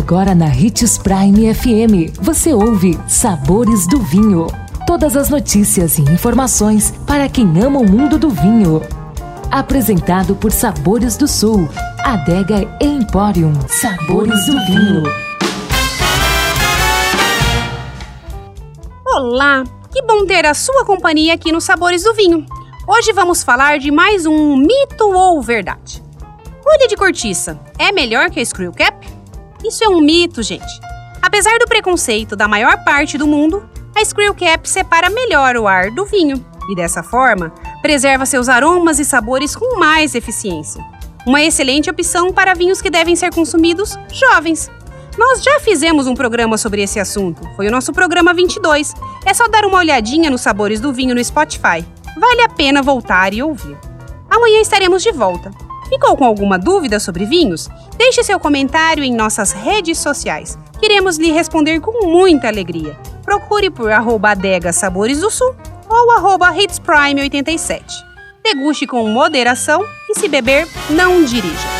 Agora na Ritz Prime FM, você ouve Sabores do Vinho. Todas as notícias e informações para quem ama o mundo do vinho. Apresentado por Sabores do Sul, Adega Emporium. Sabores do Vinho. Olá, que bom ter a sua companhia aqui no Sabores do Vinho. Hoje vamos falar de mais um mito ou verdade. Rolha de cortiça é melhor que a Screw Cap? Isso é um mito, gente. Apesar do preconceito da maior parte do mundo, a Screw Cap separa melhor o ar do vinho e, dessa forma, preserva seus aromas e sabores com mais eficiência. Uma excelente opção para vinhos que devem ser consumidos jovens. Nós já fizemos um programa sobre esse assunto, foi o nosso programa 22. É só dar uma olhadinha nos sabores do vinho no Spotify. Vale a pena voltar e ouvir. Amanhã estaremos de volta. Ficou com alguma dúvida sobre vinhos? Deixe seu comentário em nossas redes sociais. Queremos lhe responder com muita alegria. Procure por arroba adega Sabores do Sul ou arroba hitsprime87. Deguste com moderação e se beber, não dirija.